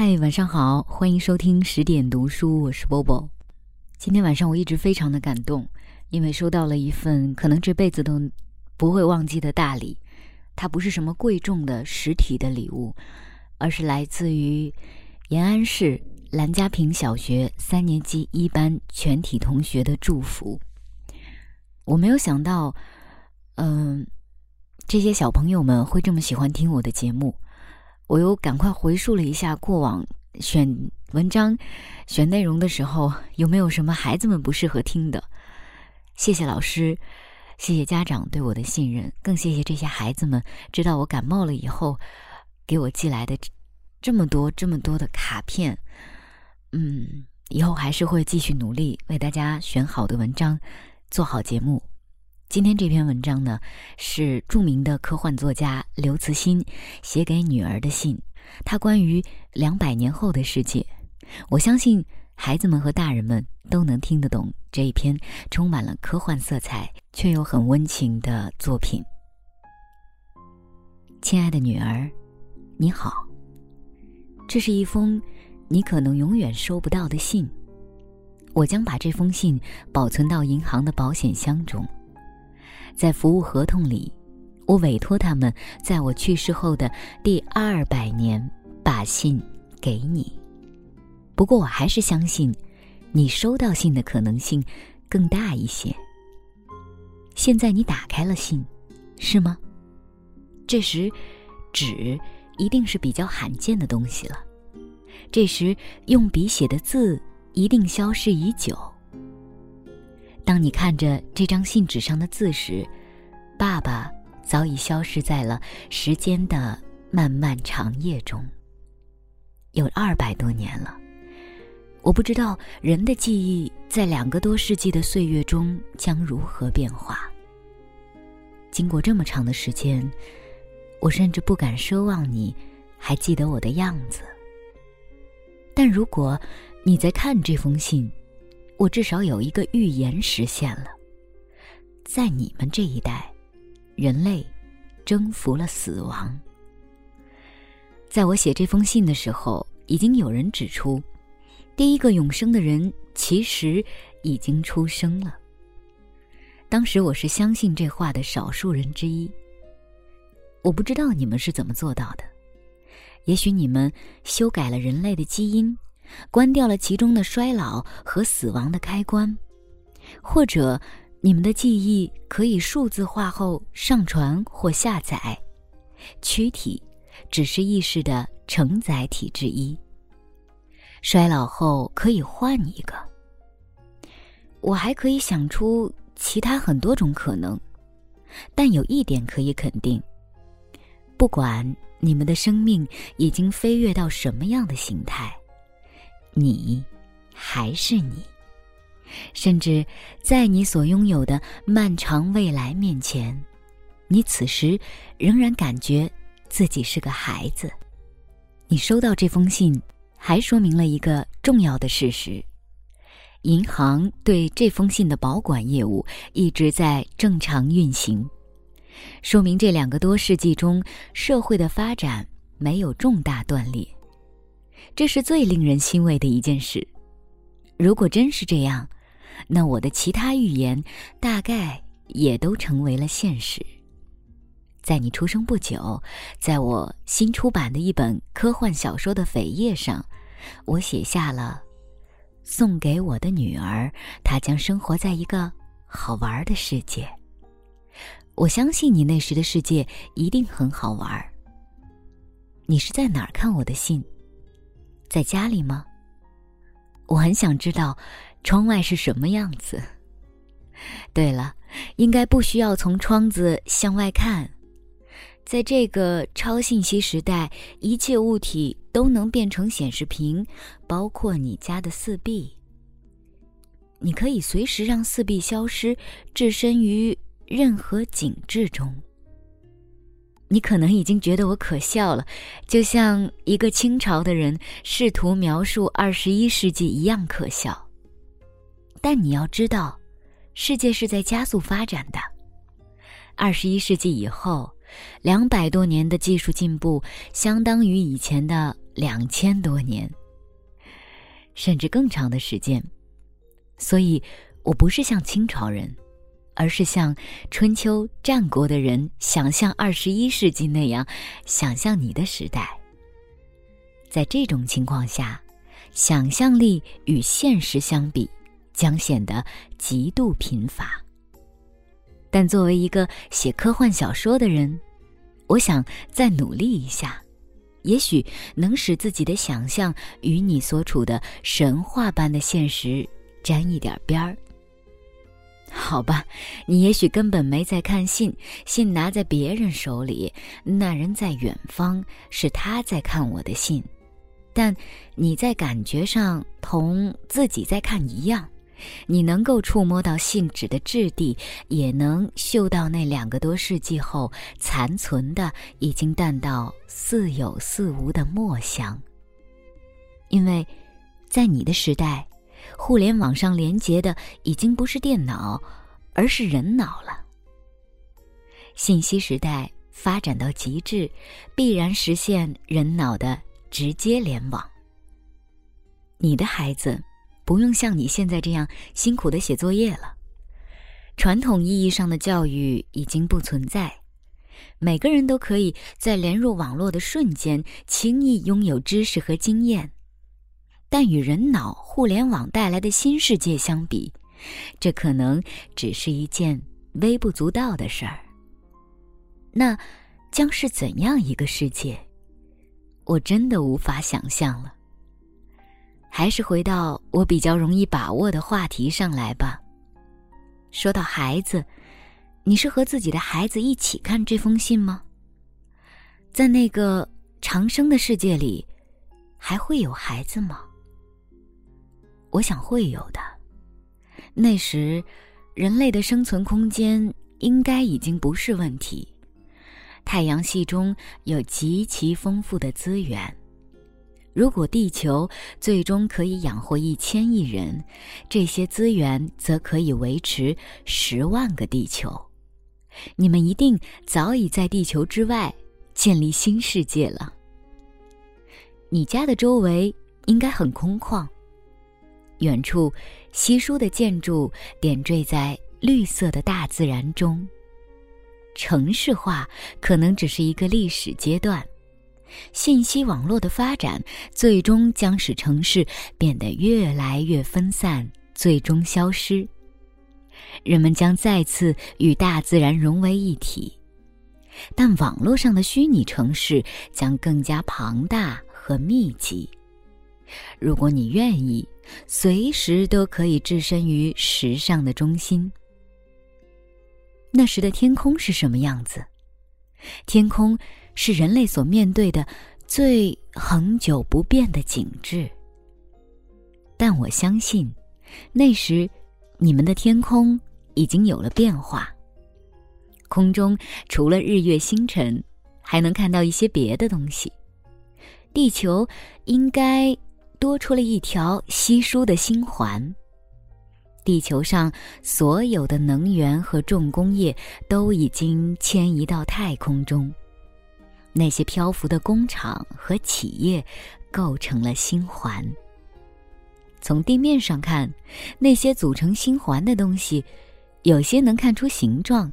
嗨，晚上好，欢迎收听十点读书，我是 Bobo。今天晚上我一直非常的感动，因为收到了一份可能这辈子都不会忘记的大礼。它不是什么贵重的实体的礼物，而是来自于延安市兰家坪小学三年级一班全体同学的祝福。我没有想到，嗯，这些小朋友们会这么喜欢听我的节目。我又赶快回溯了一下过往选文章、选内容的时候，有没有什么孩子们不适合听的？谢谢老师，谢谢家长对我的信任，更谢谢这些孩子们知道我感冒了以后，给我寄来的这么多、这么多的卡片。嗯，以后还是会继续努力为大家选好的文章，做好节目。今天这篇文章呢，是著名的科幻作家刘慈欣写给女儿的信。他关于两百年后的世界，我相信孩子们和大人们都能听得懂这一篇充满了科幻色彩却又很温情的作品。亲爱的女儿，你好。这是一封你可能永远收不到的信。我将把这封信保存到银行的保险箱中。在服务合同里，我委托他们在我去世后的第二百年把信给你。不过，我还是相信，你收到信的可能性更大一些。现在你打开了信，是吗？这时，纸一定是比较罕见的东西了。这时，用笔写的字一定消失已久。当你看着这张信纸上的字时，爸爸早已消失在了时间的漫漫长夜中。有二百多年了，我不知道人的记忆在两个多世纪的岁月中将如何变化。经过这么长的时间，我甚至不敢奢望你还记得我的样子。但如果你在看这封信，我至少有一个预言实现了，在你们这一代，人类征服了死亡。在我写这封信的时候，已经有人指出，第一个永生的人其实已经出生了。当时我是相信这话的少数人之一。我不知道你们是怎么做到的，也许你们修改了人类的基因。关掉了其中的衰老和死亡的开关，或者你们的记忆可以数字化后上传或下载，躯体只是意识的承载体之一。衰老后可以换一个。我还可以想出其他很多种可能，但有一点可以肯定：不管你们的生命已经飞跃到什么样的形态。你还是你，甚至在你所拥有的漫长未来面前，你此时仍然感觉自己是个孩子。你收到这封信，还说明了一个重要的事实：银行对这封信的保管业务一直在正常运行，说明这两个多世纪中社会的发展没有重大断裂。这是最令人欣慰的一件事。如果真是这样，那我的其他预言大概也都成为了现实。在你出生不久，在我新出版的一本科幻小说的扉页上，我写下了：“送给我的女儿，她将生活在一个好玩的世界。”我相信你那时的世界一定很好玩。你是在哪儿看我的信？在家里吗？我很想知道，窗外是什么样子。对了，应该不需要从窗子向外看。在这个超信息时代，一切物体都能变成显示屏，包括你家的四壁。你可以随时让四壁消失，置身于任何景致中。你可能已经觉得我可笑了，就像一个清朝的人试图描述二十一世纪一样可笑。但你要知道，世界是在加速发展的。二十一世纪以后，两百多年的技术进步相当于以前的两千多年，甚至更长的时间。所以，我不是像清朝人，而是像春秋战国的人想象二十一世纪那样想象你的时代。在这种情况下，想象力与现实相比，将显得极度贫乏。但作为一个写科幻小说的人，我想再努力一下，也许能使自己的想象与你所处的神话般的现实沾一点边儿。好吧，你也许根本没在看信，信拿在别人手里，那人在远方，是他在看我的信，但你在感觉上同自己在看一样。你能够触摸到信纸的质地，也能嗅到那两个多世纪后残存的、已经淡到似有似无的墨香。因为，在你的时代，互联网上连接的已经不是电脑，而是人脑了。信息时代发展到极致，必然实现人脑的直接联网。你的孩子。不用像你现在这样辛苦的写作业了。传统意义上的教育已经不存在，每个人都可以在连入网络的瞬间轻易拥有知识和经验。但与人脑互联网带来的新世界相比，这可能只是一件微不足道的事儿。那将是怎样一个世界？我真的无法想象了。还是回到我比较容易把握的话题上来吧。说到孩子，你是和自己的孩子一起看这封信吗？在那个长生的世界里，还会有孩子吗？我想会有的。那时，人类的生存空间应该已经不是问题。太阳系中有极其丰富的资源。如果地球最终可以养活一千亿人，这些资源则可以维持十万个地球。你们一定早已在地球之外建立新世界了。你家的周围应该很空旷，远处稀疏的建筑点缀在绿色的大自然中。城市化可能只是一个历史阶段。信息网络的发展，最终将使城市变得越来越分散，最终消失。人们将再次与大自然融为一体，但网络上的虚拟城市将更加庞大和密集。如果你愿意，随时都可以置身于时尚的中心。那时的天空是什么样子？天空。是人类所面对的最恒久不变的景致。但我相信，那时你们的天空已经有了变化。空中除了日月星辰，还能看到一些别的东西。地球应该多出了一条稀疏的星环。地球上所有的能源和重工业都已经迁移到太空中。那些漂浮的工厂和企业，构成了星环。从地面上看，那些组成星环的东西，有些能看出形状，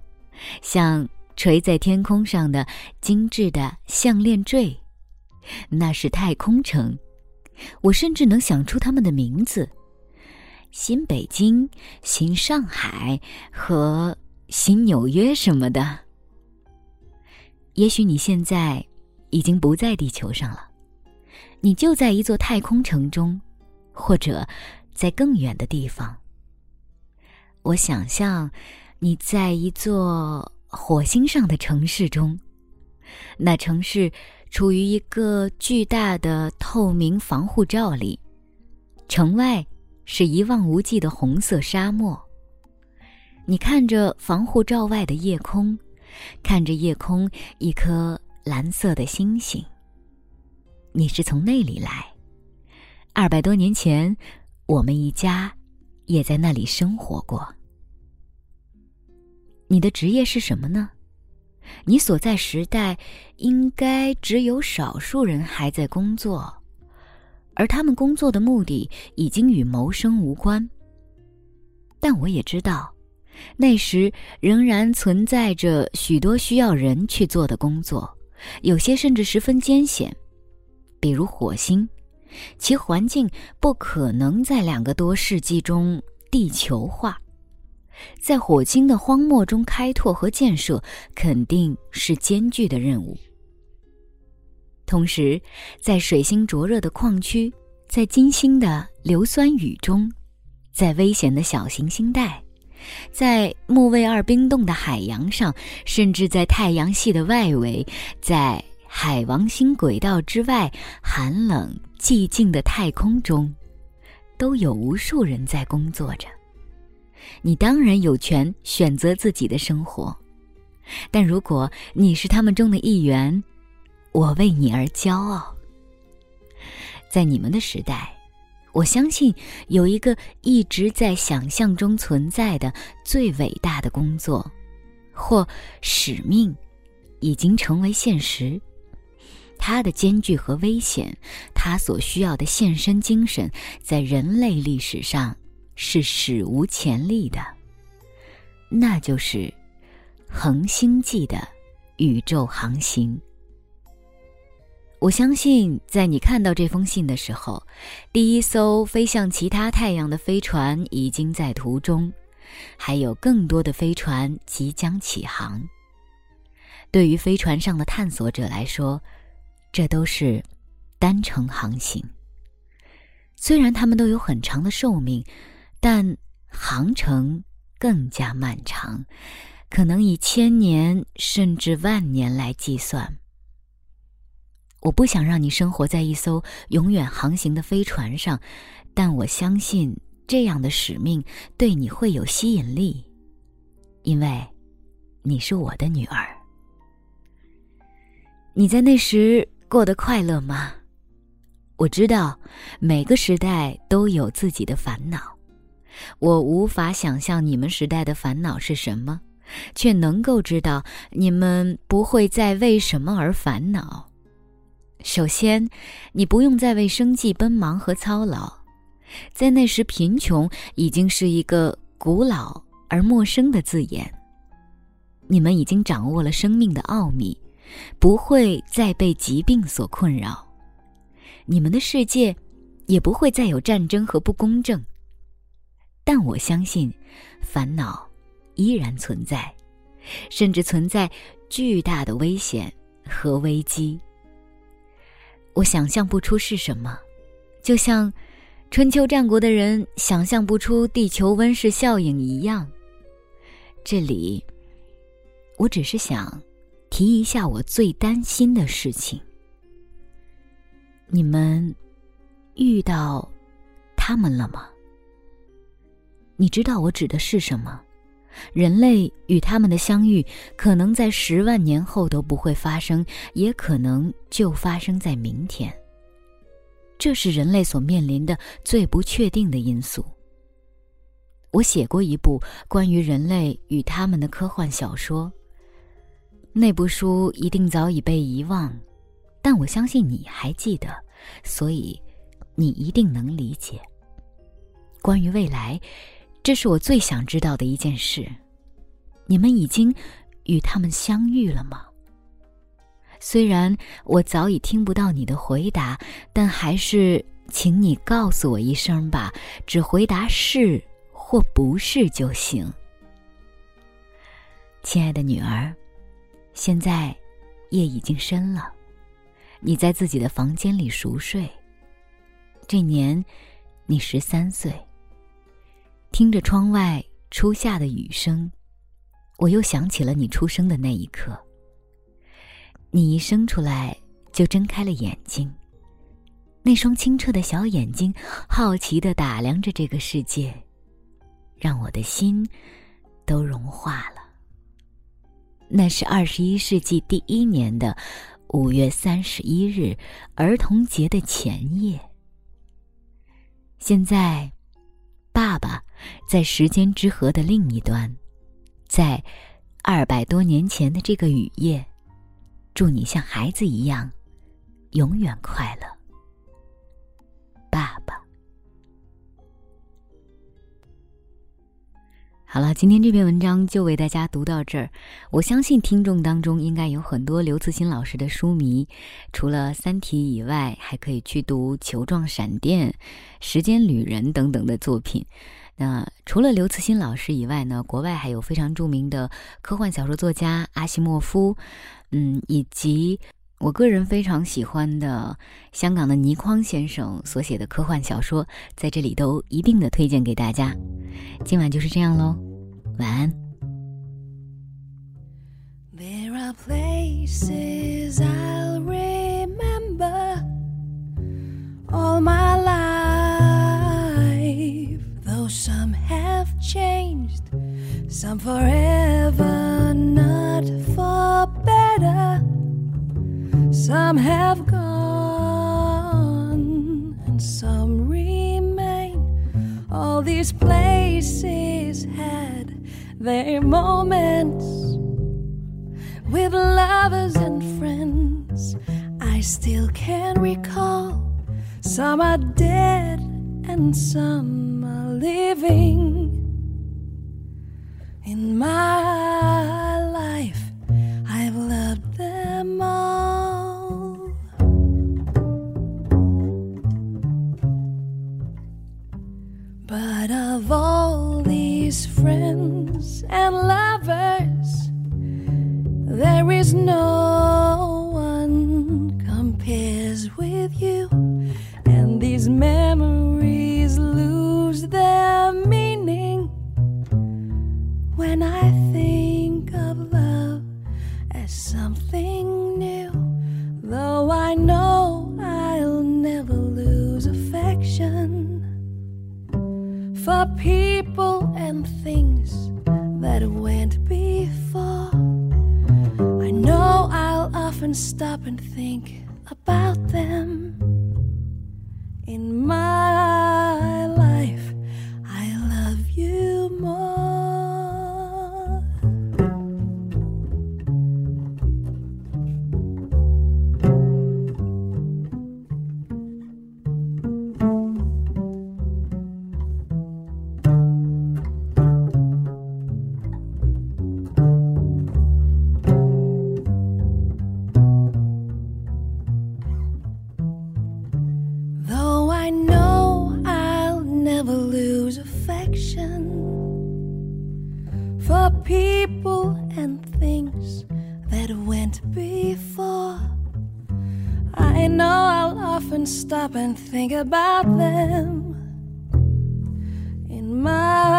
像垂在天空上的精致的项链坠，那是太空城。我甚至能想出他们的名字：新北京、新上海和新纽约什么的。也许你现在已经不在地球上了，你就在一座太空城中，或者在更远的地方。我想象你在一座火星上的城市中，那城市处于一个巨大的透明防护罩里，城外是一望无际的红色沙漠。你看着防护罩外的夜空。看着夜空，一颗蓝色的星星。你是从那里来？二百多年前，我们一家也在那里生活过。你的职业是什么呢？你所在时代，应该只有少数人还在工作。而他们工作的目的已经与谋生无关。但我也知道，那时仍然存在着许多需要人去做的工作，有些甚至十分艰险，比如火星，其环境不可能在两个多世纪中地球化。在火星的荒漠中开拓和建设，肯定是艰巨的任务。同时，在水星灼热的矿区，在金星的硫酸雨中，在危险的小行星带，在木卫二冰冻的海洋上，甚至在太阳系的外围，在海王星轨道之外寒冷寂静的太空中，都有无数人在工作着。你当然有权选择自己的生活，但如果你是他们中的一员，我为你而骄傲。在你们的时代，我相信有一个一直在想象中存在的最伟大的工作，或使命，已经成为现实。它的艰巨和危险，它所需要的献身精神，在人类历史上。是史无前例的，那就是恒星际的宇宙航行。我相信，在你看到这封信的时候，第一艘飞向其他太阳的飞船已经在途中，还有更多的飞船即将起航。对于飞船上的探索者来说，这都是单程航行。虽然他们都有很长的寿命。但航程更加漫长，可能以千年甚至万年来计算。我不想让你生活在一艘永远航行的飞船上，但我相信这样的使命对你会有吸引力，因为你是我的女儿。你在那时过得快乐吗？我知道每个时代都有自己的烦恼。我无法想象你们时代的烦恼是什么，却能够知道你们不会再为什么而烦恼。首先，你不用再为生计奔忙和操劳，在那时，贫穷已经是一个古老而陌生的字眼。你们已经掌握了生命的奥秘，不会再被疾病所困扰，你们的世界也不会再有战争和不公正。但我相信，烦恼依然存在，甚至存在巨大的危险和危机。我想象不出是什么，就像春秋战国的人想象不出地球温室效应一样。这里，我只是想提一下我最担心的事情：你们遇到他们了吗？你知道我指的是什么？人类与他们的相遇，可能在十万年后都不会发生，也可能就发生在明天。这是人类所面临的最不确定的因素。我写过一部关于人类与他们的科幻小说，那部书一定早已被遗忘，但我相信你还记得，所以你一定能理解。关于未来。这是我最想知道的一件事，你们已经与他们相遇了吗？虽然我早已听不到你的回答，但还是请你告诉我一声吧，只回答是或不是就行。亲爱的女儿，现在夜已经深了，你在自己的房间里熟睡。这年，你十三岁。听着窗外初夏的雨声，我又想起了你出生的那一刻。你一生出来就睁开了眼睛，那双清澈的小眼睛好奇的打量着这个世界，让我的心都融化了。那是二十一世纪第一年的五月三十一日，儿童节的前夜。现在，爸爸。在时间之河的另一端，在二百多年前的这个雨夜，祝你像孩子一样，永远快乐。好了，今天这篇文章就为大家读到这儿。我相信听众当中应该有很多刘慈欣老师的书迷，除了《三体》以外，还可以去读《球状闪电》《时间旅人》等等的作品。那除了刘慈欣老师以外呢，国外还有非常著名的科幻小说作家阿西莫夫，嗯，以及我个人非常喜欢的香港的倪匡先生所写的科幻小说，在这里都一并的推荐给大家。今晚就是这样喽，晚安。some dead, and some are living in my life. I've loved them all. But of all these friends and lovers, there is no one compares with you, these memories lose their meaning when I think of love as something new. Though I know I'll never lose affection for people and things that went before. I know I'll often stop and think about them in my about them in my